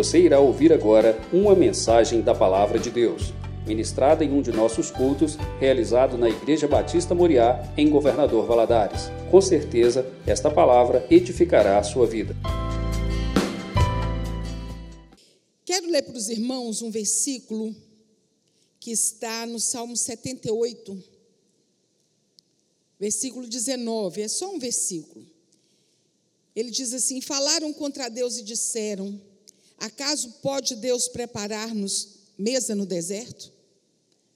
Você irá ouvir agora uma mensagem da Palavra de Deus, ministrada em um de nossos cultos, realizado na Igreja Batista Moriá, em Governador Valadares. Com certeza, esta palavra edificará a sua vida. Quero ler para os irmãos um versículo que está no Salmo 78, versículo 19. É só um versículo. Ele diz assim: Falaram contra Deus e disseram: Acaso pode Deus preparar-nos mesa no deserto?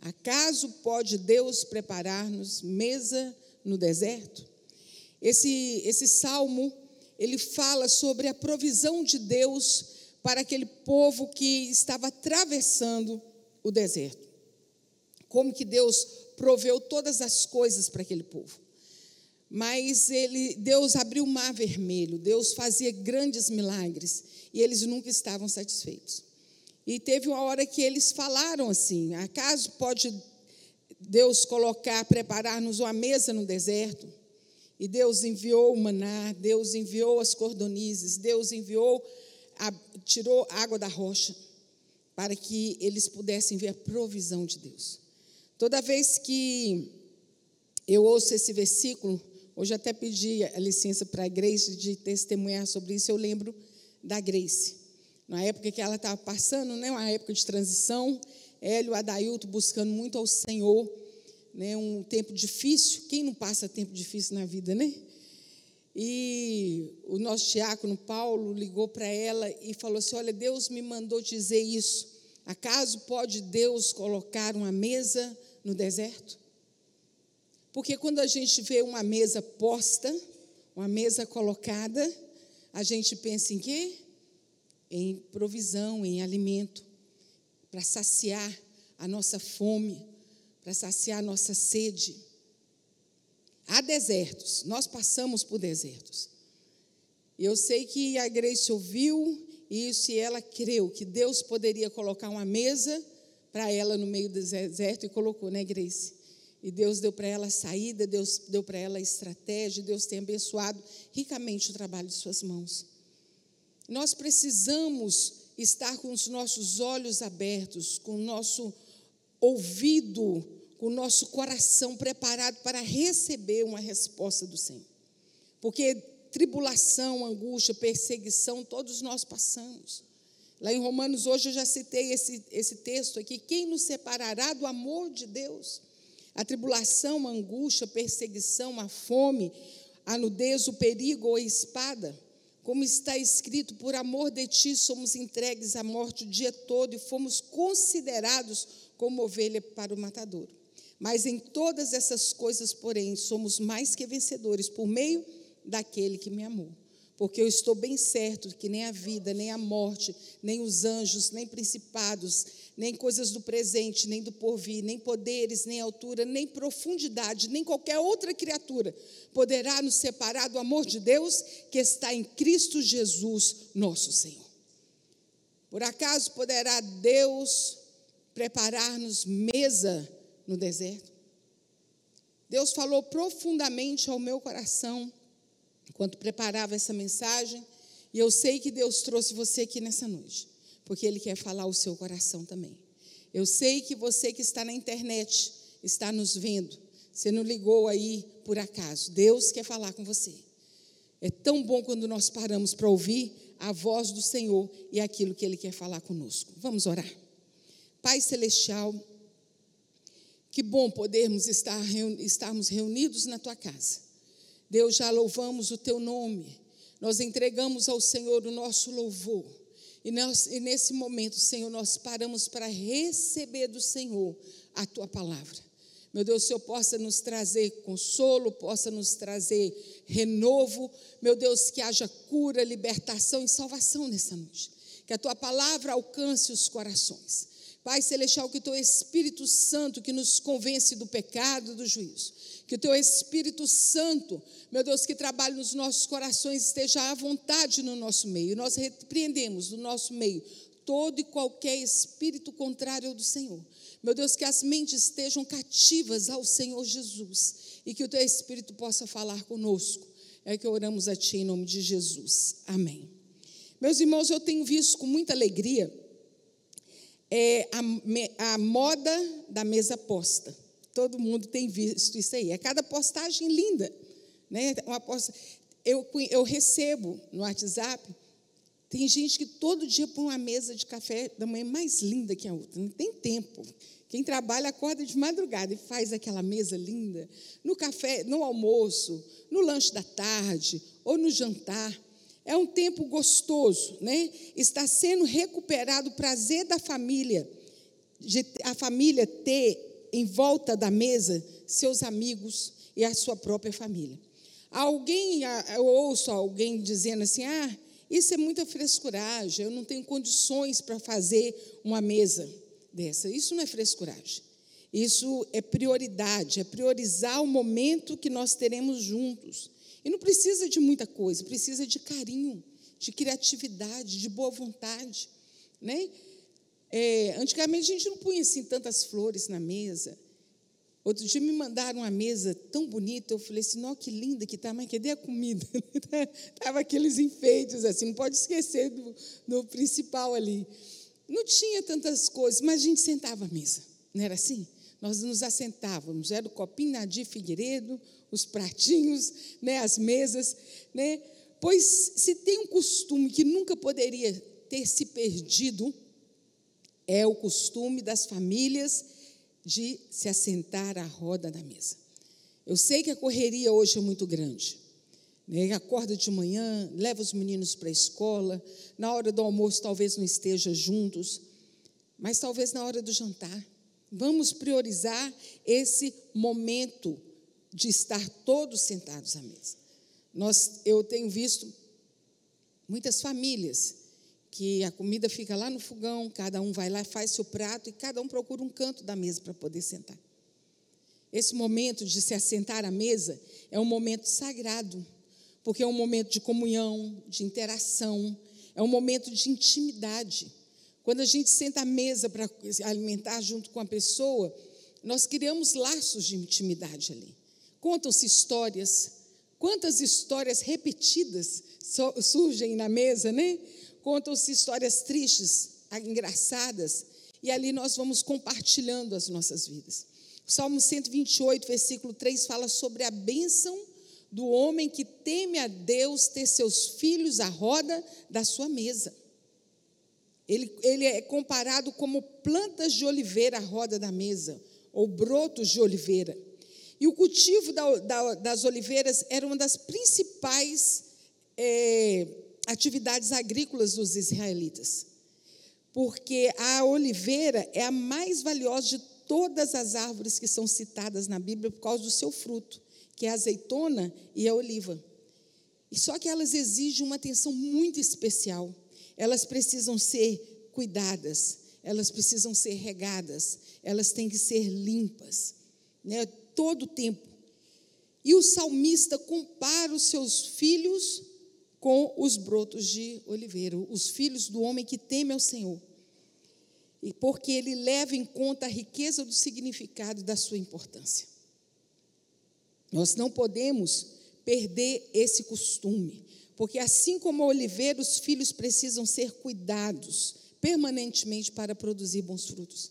Acaso pode Deus preparar-nos mesa no deserto? Esse, esse salmo, ele fala sobre a provisão de Deus para aquele povo que estava atravessando o deserto. Como que Deus proveu todas as coisas para aquele povo. Mas ele, Deus abriu o mar vermelho, Deus fazia grandes milagres e eles nunca estavam satisfeitos. E teve uma hora que eles falaram assim: acaso pode Deus colocar, preparar-nos uma mesa no deserto? E Deus enviou o maná, Deus enviou as cordonizes, Deus enviou, a, tirou água da rocha, para que eles pudessem ver a provisão de Deus. Toda vez que eu ouço esse versículo, Hoje até pedi a licença para a Grace de testemunhar sobre isso. Eu lembro da Grace. Na época que ela estava passando, né, uma época de transição, Hélio Adailto buscando muito ao Senhor, né, um tempo difícil. Quem não passa tempo difícil na vida, né? E o nosso diácono Paulo ligou para ela e falou assim: Olha, Deus me mandou dizer isso. Acaso pode Deus colocar uma mesa no deserto? Porque quando a gente vê uma mesa posta, uma mesa colocada, a gente pensa em quê? Em provisão, em alimento, para saciar a nossa fome, para saciar a nossa sede. Há desertos, nós passamos por desertos. Eu sei que a Grace ouviu isso e ela creu que Deus poderia colocar uma mesa para ela no meio do deserto e colocou, né, Grace? E Deus deu para ela saída, Deus deu para ela estratégia, Deus tem abençoado ricamente o trabalho de suas mãos. Nós precisamos estar com os nossos olhos abertos, com o nosso ouvido, com o nosso coração preparado para receber uma resposta do Senhor. Porque tribulação, angústia, perseguição, todos nós passamos. Lá em Romanos, hoje eu já citei esse, esse texto aqui: quem nos separará do amor de Deus? A tribulação, a angústia, a perseguição, a fome, a nudez, o perigo ou a espada. Como está escrito, por amor de ti somos entregues à morte o dia todo e fomos considerados como ovelha para o matador. Mas em todas essas coisas, porém, somos mais que vencedores por meio daquele que me amou. Porque eu estou bem certo que nem a vida, nem a morte, nem os anjos, nem principados, nem coisas do presente, nem do porvir, nem poderes, nem altura, nem profundidade, nem qualquer outra criatura poderá nos separar do amor de Deus que está em Cristo Jesus, nosso Senhor. Por acaso poderá Deus preparar-nos mesa no deserto? Deus falou profundamente ao meu coração enquanto preparava essa mensagem, e eu sei que Deus trouxe você aqui nessa noite porque Ele quer falar o seu coração também. Eu sei que você que está na internet está nos vendo. Você não ligou aí por acaso. Deus quer falar com você. É tão bom quando nós paramos para ouvir a voz do Senhor e aquilo que Ele quer falar conosco. Vamos orar. Pai Celestial, que bom podermos estar, estarmos reunidos na tua casa. Deus, já louvamos o teu nome. Nós entregamos ao Senhor o nosso louvor. E, nós, e nesse momento, Senhor, nós paramos para receber do Senhor a tua palavra. Meu Deus, o Senhor possa nos trazer consolo, possa nos trazer renovo. Meu Deus, que haja cura, libertação e salvação nessa noite. Que a tua palavra alcance os corações. Pai Celestial, que o teu Espírito Santo que nos convence do pecado, do juízo, que o teu Espírito Santo, meu Deus, que trabalhe nos nossos corações, esteja à vontade no nosso meio. Nós repreendemos do nosso meio todo e qualquer espírito contrário ao do Senhor. Meu Deus, que as mentes estejam cativas ao Senhor Jesus e que o teu Espírito possa falar conosco. É que oramos a Ti em nome de Jesus. Amém. Meus irmãos, eu tenho visto com muita alegria é, a, a moda da mesa posta. Todo mundo tem visto isso aí. É cada postagem linda. Né? Uma posta, eu, eu recebo no WhatsApp, tem gente que todo dia põe uma mesa de café da manhã mais linda que a outra. Não tem tempo. Quem trabalha acorda de madrugada e faz aquela mesa linda. No café, no almoço, no lanche da tarde ou no jantar. É um tempo gostoso, né? Está sendo recuperado o prazer da família, de a família ter em volta da mesa seus amigos e a sua própria família. Alguém, eu ouço alguém dizendo assim: ah, isso é muita frescuragem, eu não tenho condições para fazer uma mesa dessa. Isso não é frescuragem. Isso é prioridade, é priorizar o momento que nós teremos juntos. E não precisa de muita coisa, precisa de carinho, de criatividade, de boa vontade. Né? É, antigamente a gente não punha assim tantas flores na mesa. Outro dia me mandaram uma mesa tão bonita, eu falei assim, nossa, que linda que está, mas cadê a comida? Estava aqueles enfeites assim, não pode esquecer do, do principal ali. Não tinha tantas coisas, mas a gente sentava à mesa, não era assim? Nós nos assentávamos, era o copinho Nadir Figueiredo, os pratinhos, né, as mesas, né? Pois se tem um costume que nunca poderia ter se perdido, é o costume das famílias de se assentar à roda da mesa. Eu sei que a correria hoje é muito grande. Né? Acorda de manhã, leva os meninos para a escola, na hora do almoço talvez não esteja juntos, mas talvez na hora do jantar. Vamos priorizar esse momento de estar todos sentados à mesa. Nós, eu tenho visto muitas famílias que a comida fica lá no fogão, cada um vai lá, faz seu prato e cada um procura um canto da mesa para poder sentar. Esse momento de se assentar à mesa é um momento sagrado, porque é um momento de comunhão, de interação, é um momento de intimidade. Quando a gente senta à mesa para alimentar junto com a pessoa, nós criamos laços de intimidade ali. Contam-se histórias, quantas histórias repetidas surgem na mesa, né? Contam-se histórias tristes, engraçadas, e ali nós vamos compartilhando as nossas vidas. O Salmo 128, versículo 3 fala sobre a bênção do homem que teme a Deus ter seus filhos à roda da sua mesa. Ele, ele é comparado como plantas de oliveira à roda da mesa, ou brotos de oliveira. E o cultivo da, da, das oliveiras era uma das principais é, atividades agrícolas dos israelitas, porque a oliveira é a mais valiosa de todas as árvores que são citadas na Bíblia por causa do seu fruto, que é a azeitona e a oliva. E só que elas exigem uma atenção muito especial. Elas precisam ser cuidadas, elas precisam ser regadas, elas têm que ser limpas. Né? todo o tempo. E o salmista compara os seus filhos com os brotos de oliveira, os filhos do homem que teme ao Senhor. E porque ele leva em conta a riqueza do significado da sua importância. Nós não podemos perder esse costume, porque assim como a oliveira, os filhos precisam ser cuidados permanentemente para produzir bons frutos.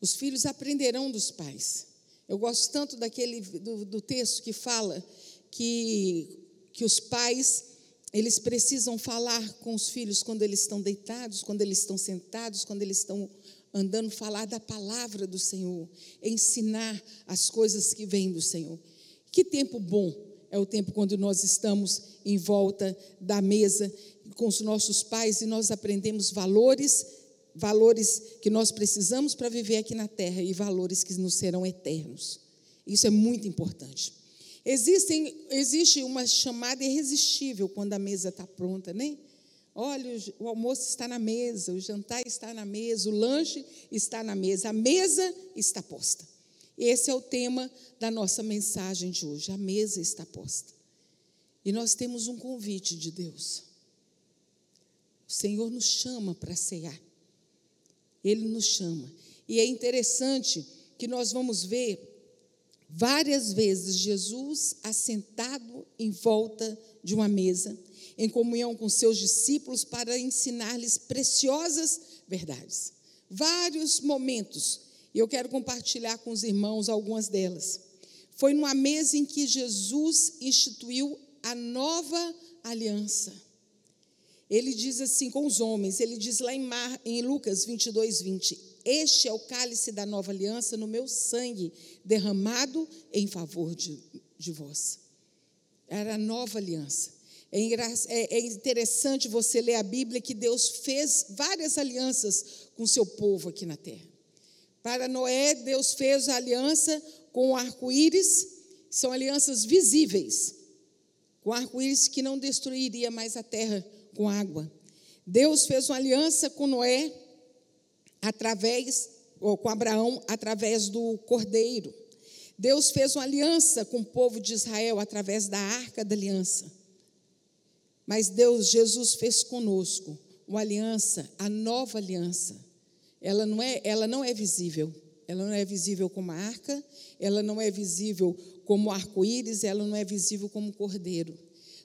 Os filhos aprenderão dos pais. Eu gosto tanto daquele do, do texto que fala que, que os pais eles precisam falar com os filhos quando eles estão deitados, quando eles estão sentados, quando eles estão andando, falar da palavra do Senhor, ensinar as coisas que vêm do Senhor. Que tempo bom é o tempo quando nós estamos em volta da mesa com os nossos pais e nós aprendemos valores valores que nós precisamos para viver aqui na terra e valores que nos serão eternos. Isso é muito importante. Existem, existe uma chamada irresistível quando a mesa está pronta, né? Olha, o almoço está na mesa, o jantar está na mesa, o lanche está na mesa, a mesa está posta. Esse é o tema da nossa mensagem de hoje. A mesa está posta. E nós temos um convite de Deus. O Senhor nos chama para cear. Ele nos chama. E é interessante que nós vamos ver várias vezes Jesus assentado em volta de uma mesa, em comunhão com seus discípulos para ensinar-lhes preciosas verdades. Vários momentos, e eu quero compartilhar com os irmãos algumas delas. Foi numa mesa em que Jesus instituiu a nova aliança. Ele diz assim com os homens, ele diz lá em, Mar, em Lucas 22, 20: Este é o cálice da nova aliança no meu sangue, derramado em favor de, de vós. Era a nova aliança. É, é, é interessante você ler a Bíblia que Deus fez várias alianças com o seu povo aqui na terra. Para Noé, Deus fez a aliança com o arco-íris, são alianças visíveis, com arco-íris que não destruiria mais a terra com água. Deus fez uma aliança com Noé através ou com Abraão através do cordeiro. Deus fez uma aliança com o povo de Israel através da arca da aliança. Mas Deus, Jesus fez conosco uma aliança, a nova aliança. Ela não é, ela não é visível. Ela não é visível como arca, ela não é visível como arco-íris, ela não é visível como cordeiro.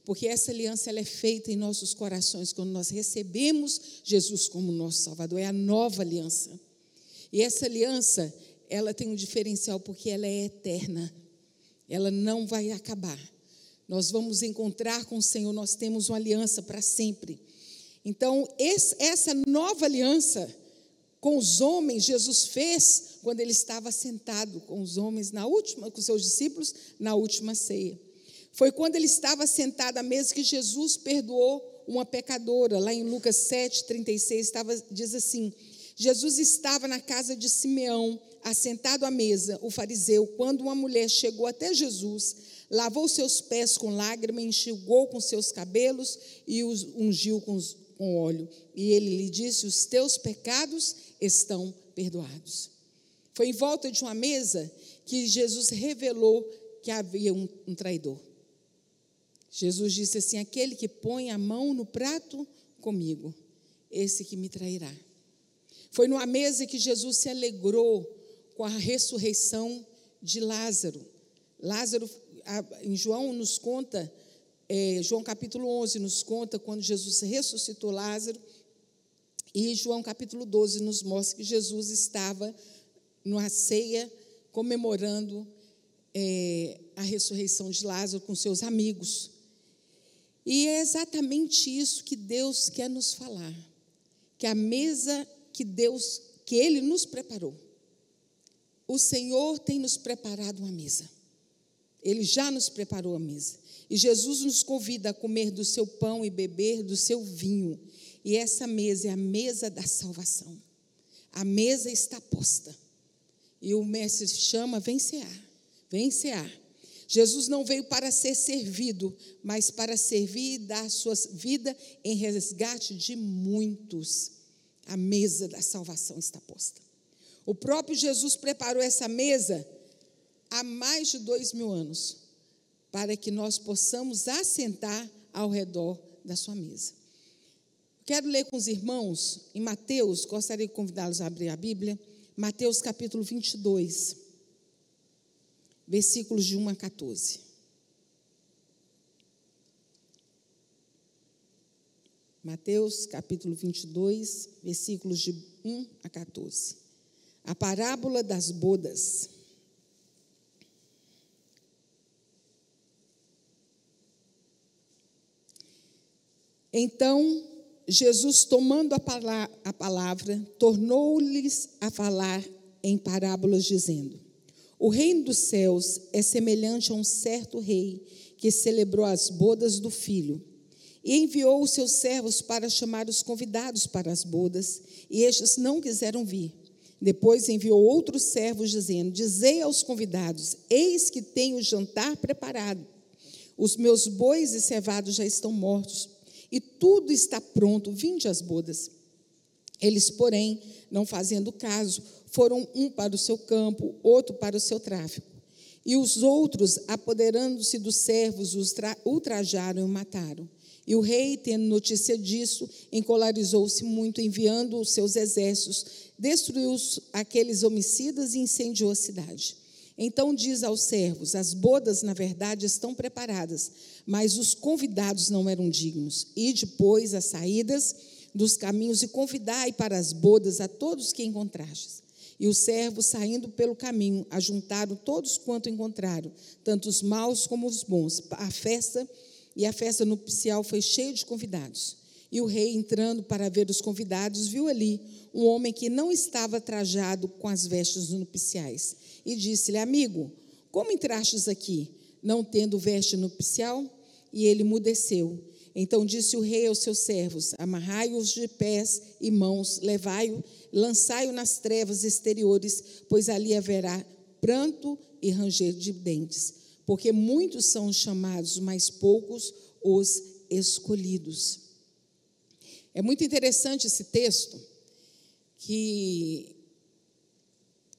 Porque essa aliança ela é feita em nossos corações quando nós recebemos Jesus como nosso Salvador. É a nova aliança. E essa aliança, ela tem um diferencial porque ela é eterna. Ela não vai acabar. Nós vamos encontrar com o Senhor, nós temos uma aliança para sempre. Então, essa nova aliança com os homens, Jesus fez quando ele estava sentado com os homens na última, com seus discípulos, na última ceia. Foi quando ele estava sentado à mesa que Jesus perdoou uma pecadora. Lá em Lucas 7, 36, estava, diz assim: Jesus estava na casa de Simeão, assentado à mesa, o fariseu, quando uma mulher chegou até Jesus, lavou seus pés com lágrima, enxugou com seus cabelos e os ungiu com, com óleo. E ele lhe disse: Os teus pecados estão perdoados. Foi em volta de uma mesa que Jesus revelou que havia um, um traidor. Jesus disse assim: Aquele que põe a mão no prato comigo, esse que me trairá. Foi numa mesa que Jesus se alegrou com a ressurreição de Lázaro. Lázaro, em João nos conta, é, João capítulo 11 nos conta quando Jesus ressuscitou Lázaro, e João capítulo 12 nos mostra que Jesus estava numa ceia comemorando é, a ressurreição de Lázaro com seus amigos. E é exatamente isso que Deus quer nos falar, que a mesa que Deus, que Ele nos preparou, o Senhor tem nos preparado uma mesa. Ele já nos preparou a mesa. E Jesus nos convida a comer do seu pão e beber do seu vinho. E essa mesa é a mesa da salvação. A mesa está posta. E o mestre chama: vem cear, vem cear. Jesus não veio para ser servido, mas para servir e dar sua vida em resgate de muitos. A mesa da salvação está posta. O próprio Jesus preparou essa mesa há mais de dois mil anos, para que nós possamos assentar ao redor da sua mesa. Quero ler com os irmãos em Mateus, gostaria de convidá-los a abrir a Bíblia, Mateus capítulo 22, versículos de 1 a 14. Mateus capítulo 22, versículos de 1 a 14. A parábola das bodas. Então, Jesus, tomando a palavra, tornou-lhes a falar em parábolas, dizendo: O reino dos céus é semelhante a um certo rei que celebrou as bodas do filho e enviou os seus servos para chamar os convidados para as bodas, e estes não quiseram vir. Depois enviou outros servos, dizendo: Dizei aos convidados: Eis que tenho o jantar preparado. Os meus bois e cevados já estão mortos, e tudo está pronto, vinde às bodas. Eles, porém, não fazendo caso, foram um para o seu campo, outro para o seu tráfico. E os outros, apoderando-se dos servos, os ultrajaram e o mataram. E o rei, tendo notícia disso, encolarizou-se muito, enviando os seus exércitos, destruiu aqueles homicidas e incendiou a cidade. Então diz aos servos: As bodas, na verdade, estão preparadas, mas os convidados não eram dignos. E depois as saídas dos caminhos e convidai para as bodas a todos que encontrastes. E os servos, saindo pelo caminho, ajuntaram todos quanto encontraram, tanto os maus como os bons. A festa e a festa nupcial foi cheia de convidados. E o rei, entrando para ver os convidados, viu ali um homem que não estava trajado com as vestes nupciais. E disse-lhe: Amigo, como entrastes aqui, não tendo veste nupcial? E ele mudeceu. Então disse o rei aos seus servos: Amarrai-os de pés e mãos, levai-o, lançai-o nas trevas exteriores, pois ali haverá pranto e ranger de dentes. Porque muitos são os chamados, mas poucos os escolhidos. É muito interessante esse texto, que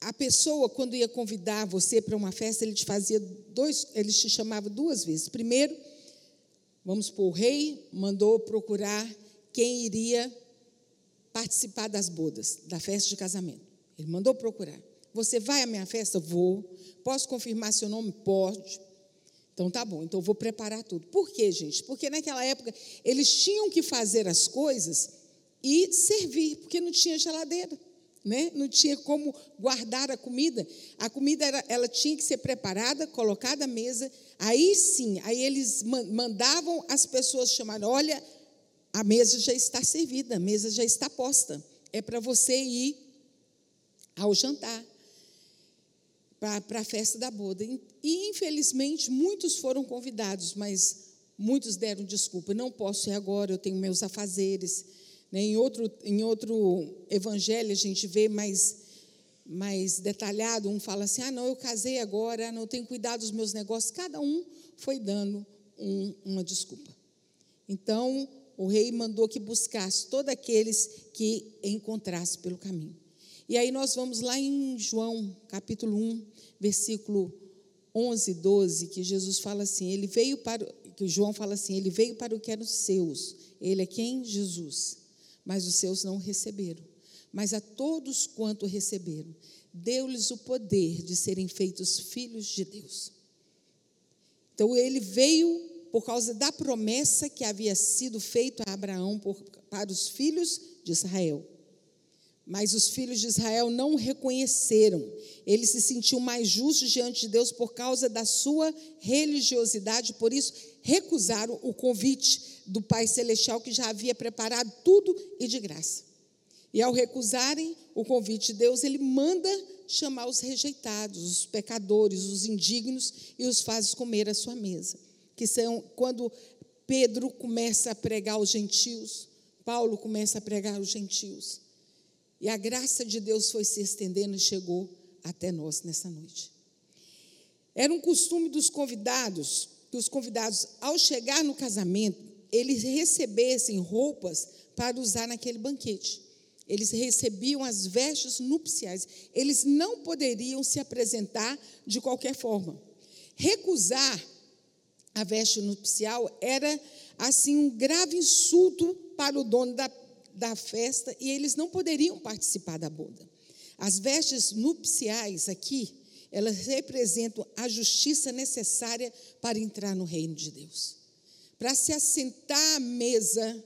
a pessoa, quando ia convidar você para uma festa, ele te fazia dois, ele te chamava duas vezes. Primeiro, vamos supor, o rei mandou procurar quem iria participar das bodas, da festa de casamento. Ele mandou procurar. Você vai à minha festa? Vou. Posso confirmar seu nome? Pode. Então tá bom, então eu vou preparar tudo. Por quê, gente? Porque naquela época eles tinham que fazer as coisas e servir, porque não tinha geladeira. Né? Não tinha como guardar a comida. A comida era, ela tinha que ser preparada, colocada à mesa. Aí sim, aí eles mandavam as pessoas chamar, olha, a mesa já está servida, a mesa já está posta. É para você ir ao jantar para a festa da boda. E, infelizmente, muitos foram convidados, mas muitos deram desculpa. Não posso ir agora, eu tenho meus afazeres. Né? Em, outro, em outro evangelho, a gente vê mais, mais detalhado. Um fala assim: ah, não, eu casei agora, não tenho cuidado dos meus negócios. Cada um foi dando um, uma desculpa. Então, o rei mandou que buscasse todos aqueles que encontrasse pelo caminho. E aí nós vamos lá em João, capítulo 1, versículo 11, 12, que Jesus fala assim, ele veio para, que João fala assim, ele veio para o que eram os seus. Ele é quem? Jesus. Mas os seus não receberam. Mas a todos quanto receberam, deu-lhes o poder de serem feitos filhos de Deus. Então ele veio por causa da promessa que havia sido feita a Abraão por, para os filhos de Israel. Mas os filhos de Israel não o reconheceram. Eles se sentiam mais justos diante de Deus por causa da sua religiosidade, por isso recusaram o convite do Pai Celestial que já havia preparado tudo e de graça. E ao recusarem o convite de Deus, ele manda chamar os rejeitados, os pecadores, os indignos e os faz comer à sua mesa. Que são quando Pedro começa a pregar aos gentios, Paulo começa a pregar aos gentios. E a graça de Deus foi se estendendo e chegou até nós nessa noite. Era um costume dos convidados, que os convidados, ao chegar no casamento, eles recebessem roupas para usar naquele banquete. Eles recebiam as vestes nupciais. Eles não poderiam se apresentar de qualquer forma. Recusar a veste nupcial era assim um grave insulto para o dono da da festa e eles não poderiam participar da boda. As vestes nupciais aqui, elas representam a justiça necessária para entrar no reino de Deus. Para se assentar à mesa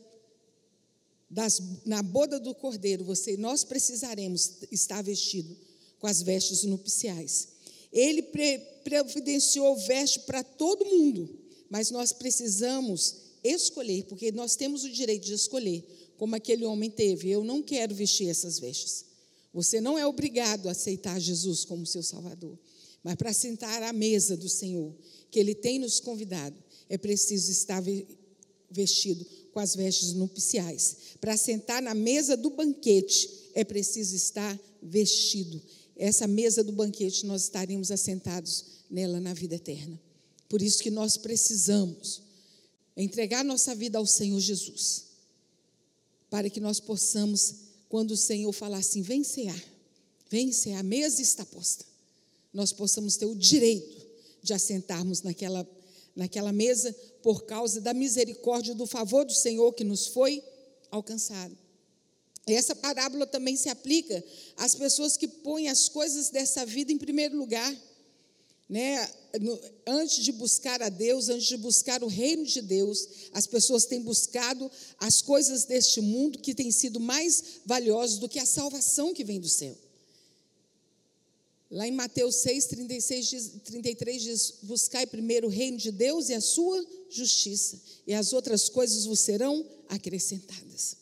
das, na boda do cordeiro, você nós precisaremos estar vestido com as vestes nupciais. Ele pre, providenciou veste para todo mundo, mas nós precisamos escolher, porque nós temos o direito de escolher como aquele homem teve. Eu não quero vestir essas vestes. Você não é obrigado a aceitar Jesus como seu Salvador. Mas para sentar à mesa do Senhor, que Ele tem nos convidado, é preciso estar vestido com as vestes nupciais. Para sentar na mesa do banquete, é preciso estar vestido. Essa mesa do banquete, nós estaremos assentados nela na vida eterna. Por isso que nós precisamos entregar nossa vida ao Senhor Jesus para que nós possamos, quando o Senhor falar assim, vem cear, vem cear, a mesa está posta, nós possamos ter o direito de assentarmos naquela, naquela mesa por causa da misericórdia, do favor do Senhor que nos foi alcançado. Essa parábola também se aplica às pessoas que põem as coisas dessa vida em primeiro lugar. Né, antes de buscar a Deus, antes de buscar o reino de Deus, as pessoas têm buscado as coisas deste mundo que têm sido mais valiosas do que a salvação que vem do céu. Lá em Mateus 6, 36, 33 diz: Buscai primeiro o reino de Deus e a sua justiça, e as outras coisas vos serão acrescentadas.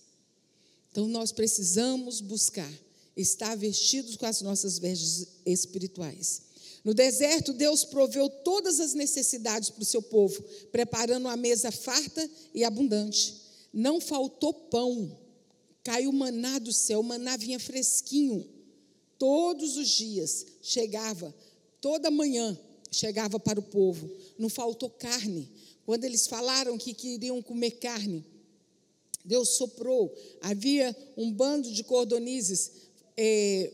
Então nós precisamos buscar estar vestidos com as nossas vestes espirituais. No deserto, Deus proveu todas as necessidades para o seu povo, preparando uma mesa farta e abundante. Não faltou pão, caiu maná do céu, maná vinha fresquinho. Todos os dias chegava, toda manhã chegava para o povo. Não faltou carne. Quando eles falaram que queriam comer carne, Deus soprou. Havia um bando de cordonizes. É,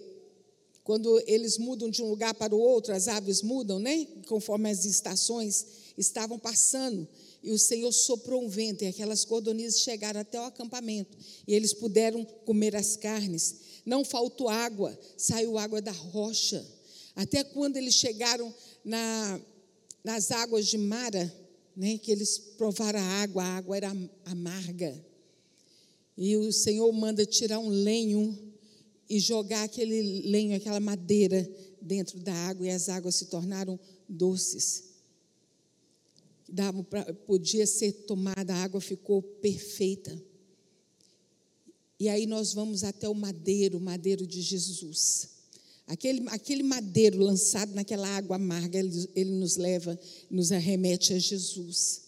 quando eles mudam de um lugar para o outro, as aves mudam, né? Conforme as estações estavam passando. E o Senhor soprou um vento, e aquelas cordonizes chegaram até o acampamento. E eles puderam comer as carnes. Não faltou água, saiu água da rocha. Até quando eles chegaram na, nas águas de Mara, né, que eles provaram a água, a água era amarga. E o Senhor manda tirar um lenho e jogar aquele lenho, aquela madeira dentro da água e as águas se tornaram doces. Dava pra, podia ser tomada, a água ficou perfeita. E aí nós vamos até o madeiro, o madeiro de Jesus. Aquele, aquele madeiro lançado naquela água amarga, ele, ele nos leva, nos arremete a Jesus.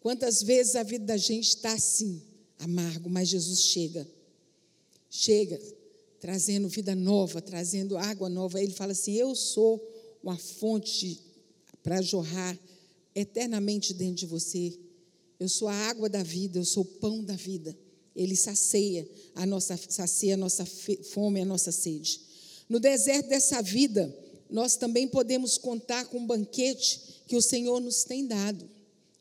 Quantas vezes a vida da gente está assim, amargo, mas Jesus chega. Chega, trazendo vida nova, trazendo água nova. Ele fala assim: Eu sou uma fonte para jorrar eternamente dentro de você. Eu sou a água da vida, eu sou o pão da vida. Ele sacia a nossa, sacia a nossa fome, a nossa sede. No deserto dessa vida, nós também podemos contar com o banquete que o Senhor nos tem dado.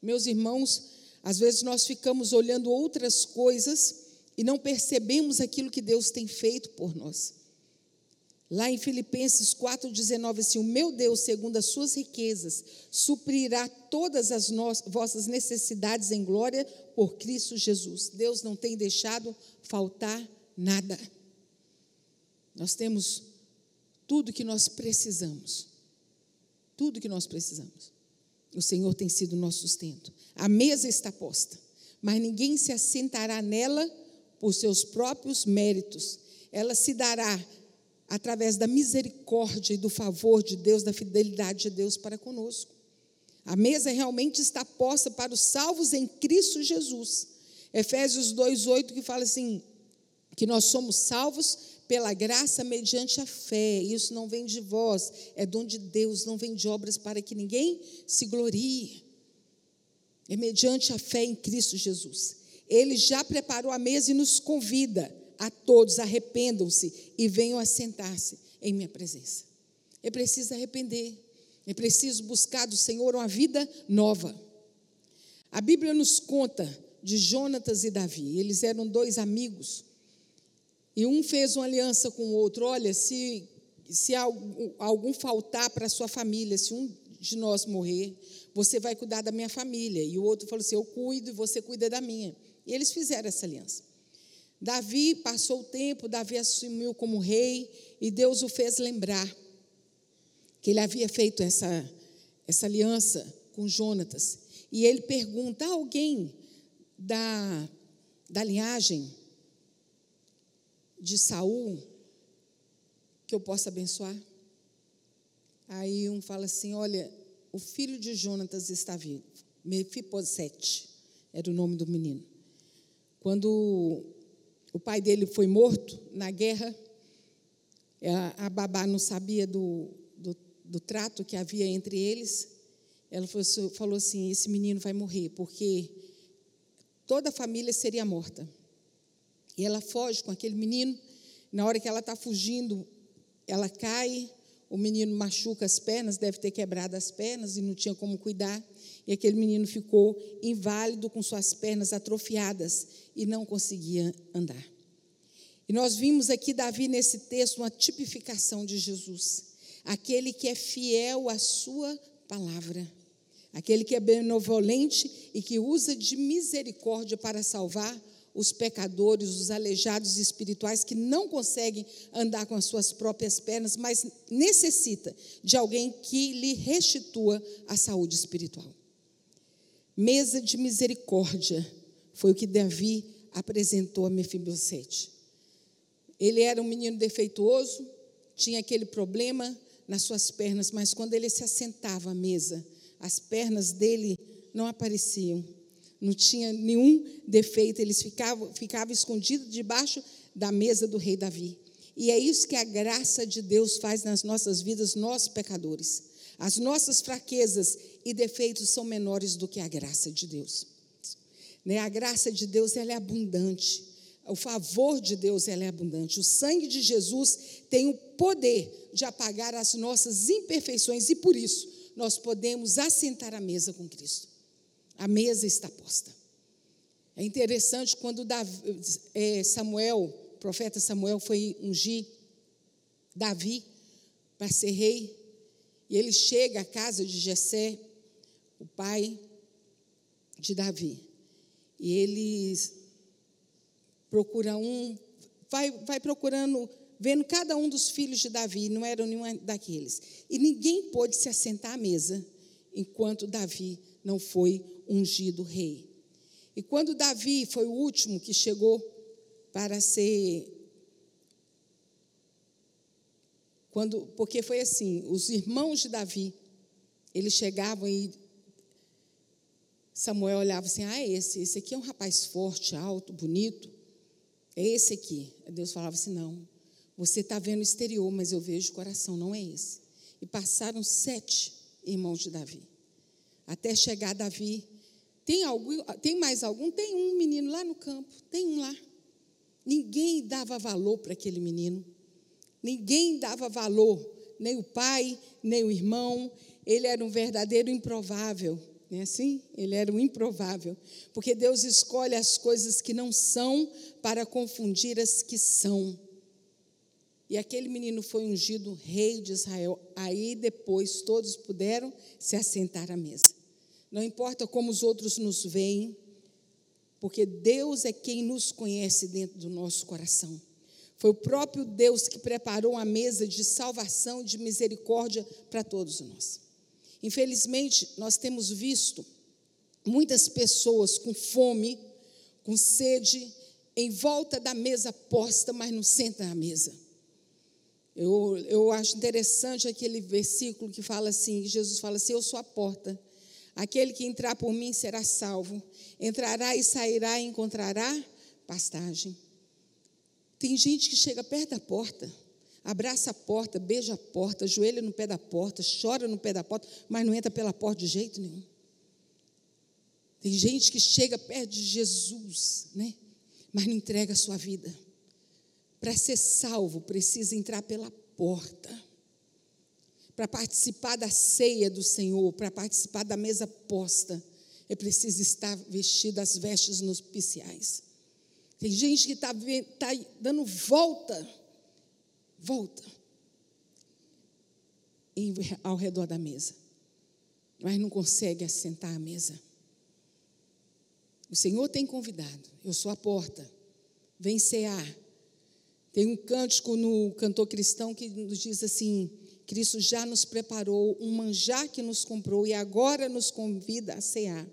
Meus irmãos, às vezes nós ficamos olhando outras coisas e não percebemos aquilo que Deus tem feito por nós. Lá em Filipenses 4,19, assim: O meu Deus, segundo as suas riquezas, suprirá todas as vossas necessidades em glória por Cristo Jesus. Deus não tem deixado faltar nada. Nós temos tudo que nós precisamos. Tudo que nós precisamos. O Senhor tem sido nosso sustento. A mesa está posta, mas ninguém se assentará nela por seus próprios méritos, ela se dará através da misericórdia e do favor de Deus, da fidelidade de Deus para conosco. A mesa realmente está posta para os salvos em Cristo Jesus. Efésios 2:8 que fala assim, que nós somos salvos pela graça mediante a fé. Isso não vem de vós, é dom de Deus, não vem de obras para que ninguém se glorie. É mediante a fé em Cristo Jesus. Ele já preparou a mesa e nos convida a todos, arrependam-se e venham a sentar-se em minha presença. É preciso arrepender, é preciso buscar do Senhor uma vida nova. A Bíblia nos conta de Jonatas e Davi, eles eram dois amigos, e um fez uma aliança com o outro: olha, se, se algum, faltar para a sua família, se um de nós morrer, você vai cuidar da minha família. E o outro falou assim: eu cuido e você cuida da minha. E eles fizeram essa aliança. Davi passou o tempo, Davi assumiu como rei e Deus o fez lembrar que ele havia feito essa, essa aliança com Jonatas. E ele pergunta a alguém da, da linhagem de Saul que eu possa abençoar. Aí um fala assim: olha, o filho de Jonatas está vivo. Mefiposete era o nome do menino. Quando o pai dele foi morto na guerra, a babá não sabia do, do, do trato que havia entre eles. Ela falou assim: esse menino vai morrer, porque toda a família seria morta. E ela foge com aquele menino. Na hora que ela está fugindo, ela cai, o menino machuca as pernas, deve ter quebrado as pernas e não tinha como cuidar. E aquele menino ficou inválido com suas pernas atrofiadas e não conseguia andar. E nós vimos aqui Davi nesse texto uma tipificação de Jesus. aquele que é fiel à sua palavra, aquele que é benevolente e que usa de misericórdia para salvar os pecadores, os aleijados espirituais que não conseguem andar com as suas próprias pernas, mas necessita de alguém que lhe restitua a saúde espiritual. Mesa de misericórdia foi o que Davi apresentou a Mefibosete. Ele era um menino defeituoso, tinha aquele problema nas suas pernas, mas quando ele se assentava à mesa, as pernas dele não apareciam não tinha nenhum defeito, eles ficavam, ficavam escondidos debaixo da mesa do rei Davi. E é isso que a graça de Deus faz nas nossas vidas, nós pecadores. As nossas fraquezas e defeitos são menores do que a graça de Deus. Né? A graça de Deus ela é abundante. O favor de Deus ela é abundante. O sangue de Jesus tem o poder de apagar as nossas imperfeições e por isso nós podemos assentar à mesa com Cristo. A mesa está posta. É interessante quando Davi, é, Samuel, o profeta Samuel, foi ungir Davi para ser rei, e ele chega à casa de Jessé, o pai de Davi, e ele procura um, vai, vai procurando, vendo cada um dos filhos de Davi, não eram nenhum daqueles. E ninguém pôde se assentar à mesa enquanto Davi não foi ungido rei. E quando Davi foi o último que chegou para ser. Quando, porque foi assim: os irmãos de Davi, eles chegavam e Samuel olhava assim: ah, esse, esse aqui é um rapaz forte, alto, bonito. É esse aqui. Deus falava assim: não, você está vendo o exterior, mas eu vejo o coração, não é esse. E passaram sete irmãos de Davi. Até chegar Davi tem, algum, tem mais algum? Tem um menino lá no campo, tem um lá. Ninguém dava valor para aquele menino. Ninguém dava valor, nem o pai, nem o irmão. Ele era um verdadeiro improvável. Não é assim? Ele era um improvável. Porque Deus escolhe as coisas que não são para confundir as que são. E aquele menino foi ungido rei de Israel. Aí depois todos puderam se assentar à mesa. Não importa como os outros nos veem, porque Deus é quem nos conhece dentro do nosso coração. Foi o próprio Deus que preparou a mesa de salvação, de misericórdia para todos nós. Infelizmente, nós temos visto muitas pessoas com fome, com sede, em volta da mesa posta, mas não sentam à mesa. Eu, eu acho interessante aquele versículo que fala assim: Jesus fala assim, Eu sou a porta. Aquele que entrar por mim será salvo. Entrará e sairá e encontrará pastagem. Tem gente que chega perto da porta, abraça a porta, beija a porta, ajoelha no pé da porta, chora no pé da porta, mas não entra pela porta de jeito nenhum. Tem gente que chega perto de Jesus, né? Mas não entrega a sua vida. Para ser salvo, precisa entrar pela porta para participar da ceia do Senhor, para participar da mesa posta, é preciso estar vestido as vestes nupciais. Tem gente que está tá dando volta, volta, em, ao redor da mesa, mas não consegue assentar à mesa. O Senhor tem convidado, eu sou a porta, vem cear. Tem um cântico no cantor cristão que nos diz assim: Cristo já nos preparou um manjar que nos comprou e agora nos convida a cear.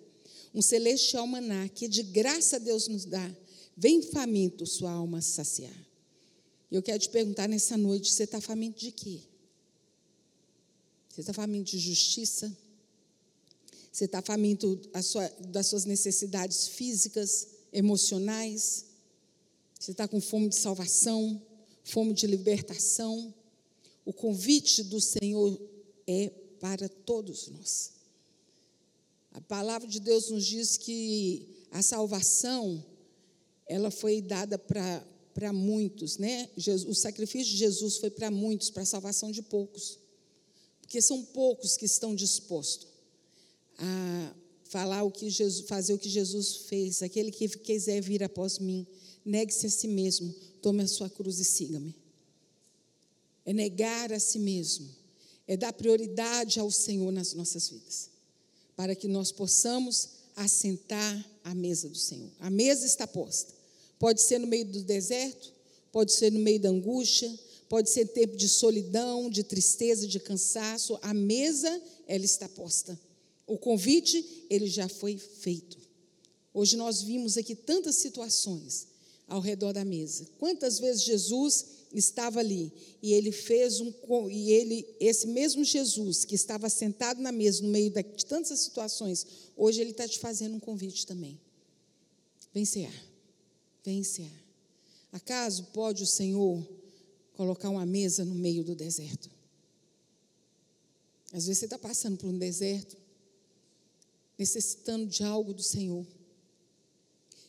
Um celestial maná que de graça Deus nos dá. Vem faminto sua alma saciar. Eu quero te perguntar nessa noite: você está faminto de quê? Você está faminto de justiça? Você está faminto das suas necessidades físicas, emocionais? Você está com fome de salvação, fome de libertação? O convite do Senhor é para todos nós. A palavra de Deus nos diz que a salvação ela foi dada para muitos, né? O sacrifício de Jesus foi para muitos, para a salvação de poucos. Porque são poucos que estão dispostos a falar o que Jesus, fazer o que Jesus fez. Aquele que quiser vir após mim, negue-se a si mesmo, tome a sua cruz e siga-me é negar a si mesmo, é dar prioridade ao Senhor nas nossas vidas, para que nós possamos assentar à mesa do Senhor. A mesa está posta. Pode ser no meio do deserto, pode ser no meio da angústia, pode ser tempo de solidão, de tristeza, de cansaço. A mesa, ela está posta. O convite, ele já foi feito. Hoje nós vimos aqui tantas situações ao redor da mesa. Quantas vezes Jesus estava ali e ele fez um e ele esse mesmo Jesus que estava sentado na mesa no meio de tantas situações, hoje ele está te fazendo um convite também. Vem cear. Vem cear. Acaso pode o Senhor colocar uma mesa no meio do deserto? Às vezes você está passando por um deserto, necessitando de algo do Senhor.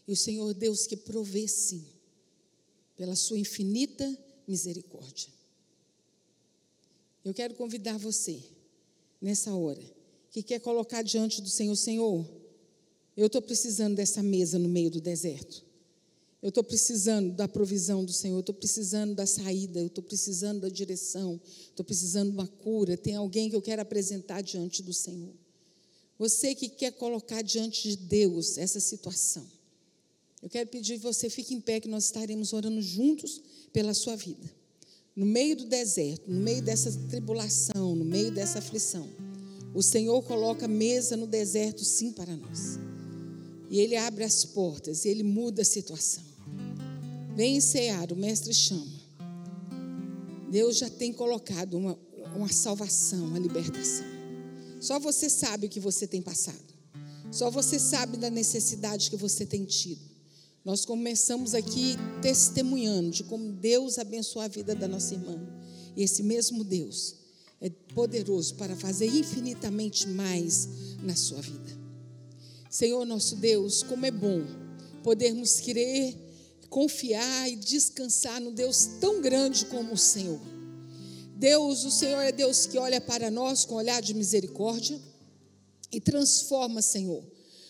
E o Senhor Deus que provê sim, pela sua infinita misericórdia. Eu quero convidar você, nessa hora, que quer colocar diante do Senhor, Senhor, eu estou precisando dessa mesa no meio do deserto. Eu estou precisando da provisão do Senhor, estou precisando da saída, eu estou precisando da direção, estou precisando de uma cura. Tem alguém que eu quero apresentar diante do Senhor. Você que quer colocar diante de Deus essa situação, eu quero pedir que você fique em pé, que nós estaremos orando juntos pela sua vida. No meio do deserto, no meio dessa tribulação, no meio dessa aflição, o Senhor coloca mesa no deserto, sim, para nós. E Ele abre as portas, Ele muda a situação. Vem encear, o Mestre chama. Deus já tem colocado uma, uma salvação, uma libertação. Só você sabe o que você tem passado. Só você sabe da necessidade que você tem tido. Nós começamos aqui testemunhando de como Deus abençoou a vida da nossa irmã. E esse mesmo Deus é poderoso para fazer infinitamente mais na sua vida. Senhor nosso Deus, como é bom podermos crer, confiar e descansar no Deus tão grande como o Senhor. Deus, o Senhor é Deus que olha para nós com olhar de misericórdia e transforma, Senhor,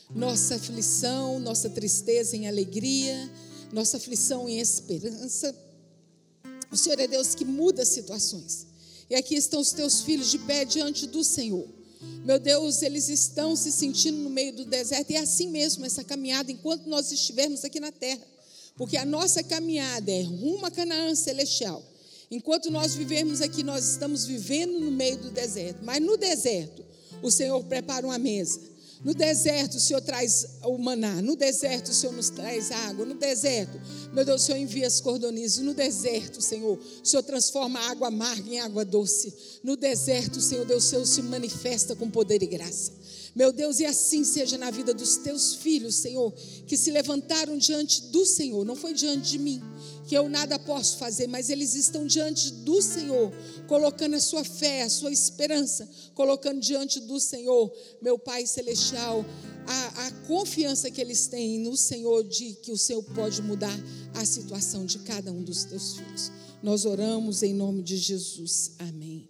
nossa aflição, nossa tristeza em alegria, nossa aflição em esperança. O Senhor é Deus que muda situações. E aqui estão os teus filhos de pé diante do Senhor. Meu Deus, eles estão se sentindo no meio do deserto, e é assim mesmo essa caminhada enquanto nós estivermos aqui na terra. Porque a nossa caminhada é rumo a Canaã celestial. Enquanto nós vivemos aqui, nós estamos vivendo no meio do deserto. Mas no deserto, o Senhor prepara uma mesa. No deserto, o Senhor traz o maná. No deserto, o Senhor nos traz água. No deserto, meu Deus, o Senhor envia as cordonizes. No deserto, Senhor, o Senhor transforma a água amarga em água doce. No deserto, Senhor Deus, o Senhor se manifesta com poder e graça. Meu Deus, e assim seja na vida dos teus filhos, Senhor, que se levantaram diante do Senhor, não foi diante de mim, que eu nada posso fazer, mas eles estão diante do Senhor, colocando a sua fé, a sua esperança, colocando diante do Senhor, meu Pai Celestial, a, a confiança que eles têm no Senhor de que o Senhor pode mudar a situação de cada um dos teus filhos. Nós oramos em nome de Jesus. Amém.